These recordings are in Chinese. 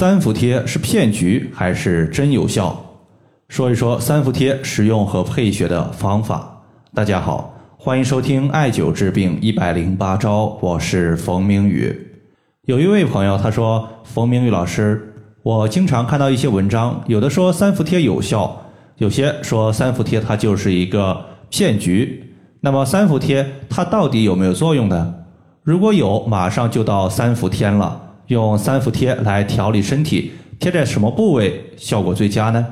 三伏贴是骗局还是真有效？说一说三伏贴使用和配穴的方法。大家好，欢迎收听艾灸治病一百零八招，我是冯明宇。有一位朋友他说：“冯明宇老师，我经常看到一些文章，有的说三伏贴有效，有些说三伏贴它就是一个骗局。那么三伏贴它到底有没有作用呢？如果有，马上就到三伏天了。”用三伏贴来调理身体，贴在什么部位效果最佳呢？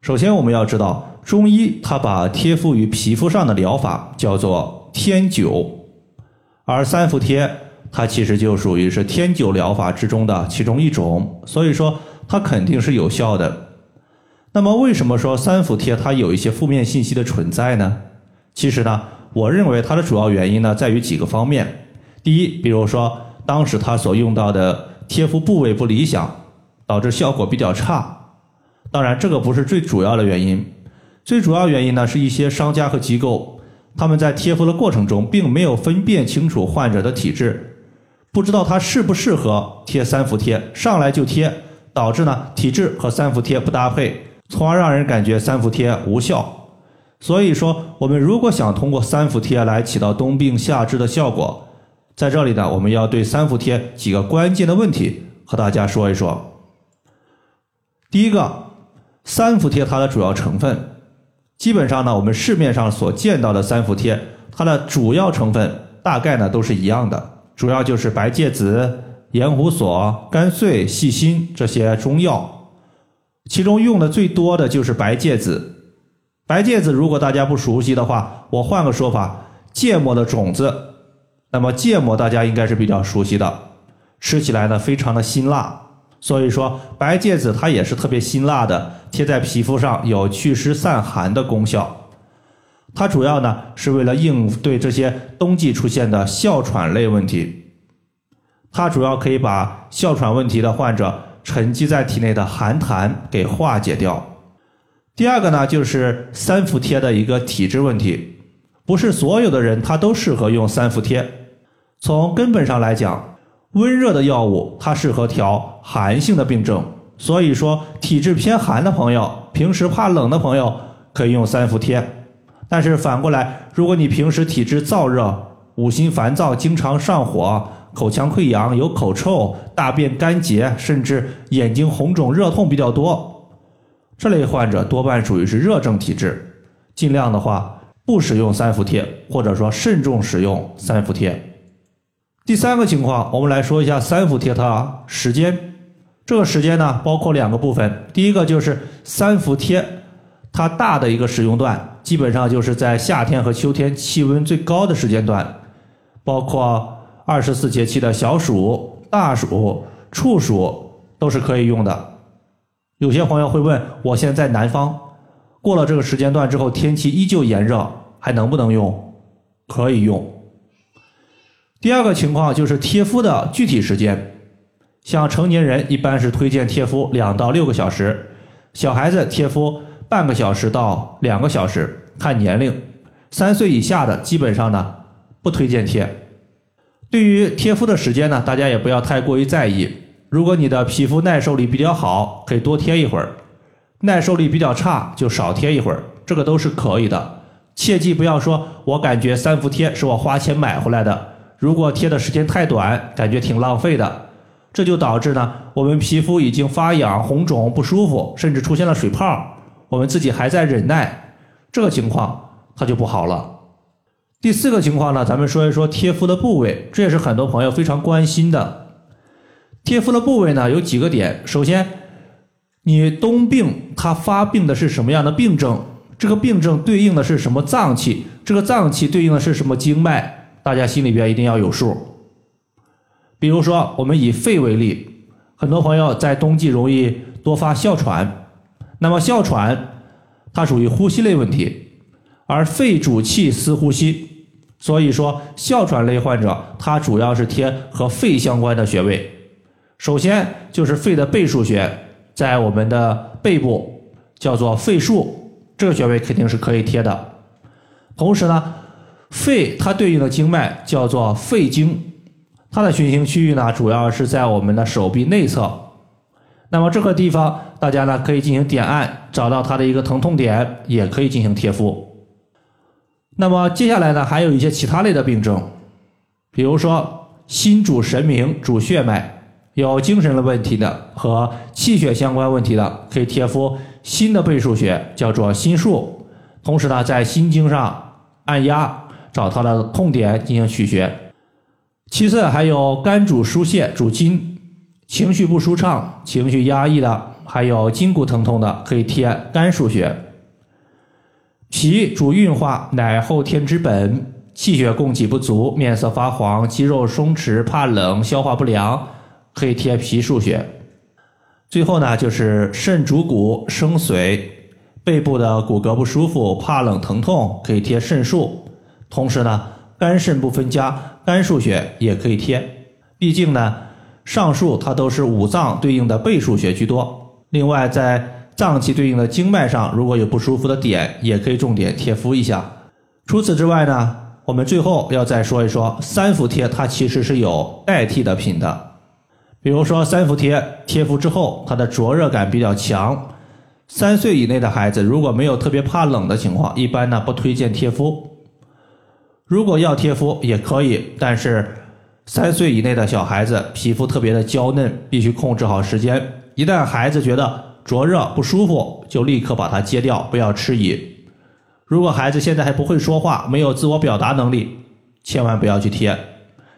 首先，我们要知道，中医它把贴敷于皮肤上的疗法叫做天灸，而三伏贴它其实就属于是天灸疗法之中的其中一种，所以说它肯定是有效的。那么，为什么说三伏贴它有一些负面信息的存在呢？其实呢，我认为它的主要原因呢在于几个方面。第一，比如说。当时他所用到的贴敷部位不理想，导致效果比较差。当然，这个不是最主要的原因，最主要原因呢是一些商家和机构，他们在贴敷的过程中并没有分辨清楚患者的体质，不知道他适不适合贴三伏贴，上来就贴，导致呢体质和三伏贴不搭配，从而让人感觉三伏贴无效。所以说，我们如果想通过三伏贴来起到冬病夏治的效果，在这里呢，我们要对三伏贴几个关键的问题和大家说一说。第一个，三伏贴它的主要成分，基本上呢，我们市面上所见到的三伏贴，它的主要成分大概呢都是一样的，主要就是白芥子、盐胡索、甘穗、细辛这些中药，其中用的最多的就是白芥子。白芥子如果大家不熟悉的话，我换个说法，芥末的种子。那么芥末大家应该是比较熟悉的，吃起来呢非常的辛辣，所以说白芥子它也是特别辛辣的，贴在皮肤上有祛湿散寒的功效。它主要呢是为了应对这些冬季出现的哮喘类问题，它主要可以把哮喘问题的患者沉积在体内的寒痰给化解掉。第二个呢就是三伏贴的一个体质问题。不是所有的人他都适合用三伏贴。从根本上来讲，温热的药物它适合调寒性的病症，所以说体质偏寒的朋友，平时怕冷的朋友可以用三伏贴。但是反过来，如果你平时体质燥热、五心烦躁、经常上火、口腔溃疡、有口臭、大便干结，甚至眼睛红肿、热痛比较多，这类患者多半属于是热症体质，尽量的话。不使用三伏贴，或者说慎重使用三伏贴。第三个情况，我们来说一下三伏贴它时间。这个时间呢，包括两个部分。第一个就是三伏贴它大的一个使用段，基本上就是在夏天和秋天气温最高的时间段，包括二十四节气的小暑、大暑、处暑都是可以用的。有些朋友会问，我现在在南方。过了这个时间段之后，天气依旧炎热，还能不能用？可以用。第二个情况就是贴敷的具体时间，像成年人一般是推荐贴敷两到六个小时，小孩子贴敷半个小时到两个小时，看年龄。三岁以下的基本上呢不推荐贴。对于贴敷的时间呢，大家也不要太过于在意。如果你的皮肤耐受力比较好，可以多贴一会儿。耐受力比较差，就少贴一会儿，这个都是可以的。切记不要说，我感觉三伏贴是我花钱买回来的，如果贴的时间太短，感觉挺浪费的，这就导致呢，我们皮肤已经发痒、红肿、不舒服，甚至出现了水泡，我们自己还在忍耐，这个情况它就不好了。第四个情况呢，咱们说一说贴敷的部位，这也是很多朋友非常关心的。贴敷的部位呢，有几个点，首先。你冬病，它发病的是什么样的病症？这个病症对应的是什么脏器？这个脏器对应的是什么经脉？大家心里边一定要有数。比如说，我们以肺为例，很多朋友在冬季容易多发哮喘，那么哮喘它属于呼吸类问题，而肺主气司呼吸，所以说哮喘类患者，它主要是贴和肺相关的穴位。首先就是肺的背腧穴。在我们的背部叫做肺腧，这个穴位肯定是可以贴的。同时呢，肺它对应的经脉叫做肺经，它的循行区域呢，主要是在我们的手臂内侧。那么这个地方，大家呢可以进行点按，找到它的一个疼痛点，也可以进行贴敷。那么接下来呢，还有一些其他类的病症，比如说心主神明，主血脉，有精神的问题的和气血相关问题的，可以贴敷心的背腧穴，叫做心腧。同时呢，在心经上按压，找它的痛点进行取穴。其次还有肝主疏泄，主筋，情绪不舒畅、情绪压抑的，还有筋骨疼痛的，可以贴肝腧穴。脾主运化，乃后天之本，气血供给不足，面色发黄，肌肉松弛，怕冷，消化不良，可以贴脾腧穴。最后呢，就是肾主骨，生髓，背部的骨骼不舒服，怕冷疼痛，可以贴肾腧。同时呢。肝肾不分家，肝腧穴也可以贴。毕竟呢，上述它都是五脏对应的背腧穴居多。另外，在脏器对应的经脉上，如果有不舒服的点，也可以重点贴敷一下。除此之外呢，我们最后要再说一说三伏贴，它其实是有代替的品的。比如说三伏贴贴敷之后，它的灼热感比较强。三岁以内的孩子如果没有特别怕冷的情况，一般呢不推荐贴敷。如果要贴敷也可以，但是三岁以内的小孩子皮肤特别的娇嫩，必须控制好时间。一旦孩子觉得灼热不舒服，就立刻把它揭掉，不要迟疑。如果孩子现在还不会说话，没有自我表达能力，千万不要去贴，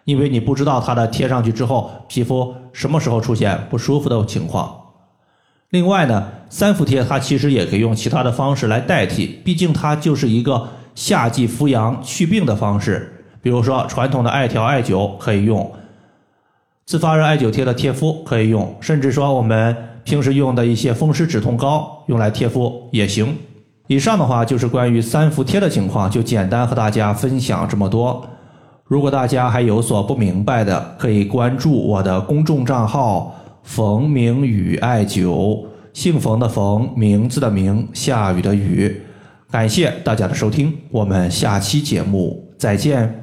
因为你不知道他的贴上去之后，皮肤什么时候出现不舒服的情况。另外呢，三伏贴它其实也可以用其他的方式来代替，毕竟它就是一个。夏季扶阳祛病的方式，比如说传统的艾条艾灸可以用，自发热艾灸贴的贴敷可以用，甚至说我们平时用的一些风湿止痛膏用来贴敷也行。以上的话就是关于三伏贴的情况，就简单和大家分享这么多。如果大家还有所不明白的，可以关注我的公众账号“冯明宇艾灸”，姓冯的冯，名字的名，下雨的雨。感谢大家的收听，我们下期节目再见。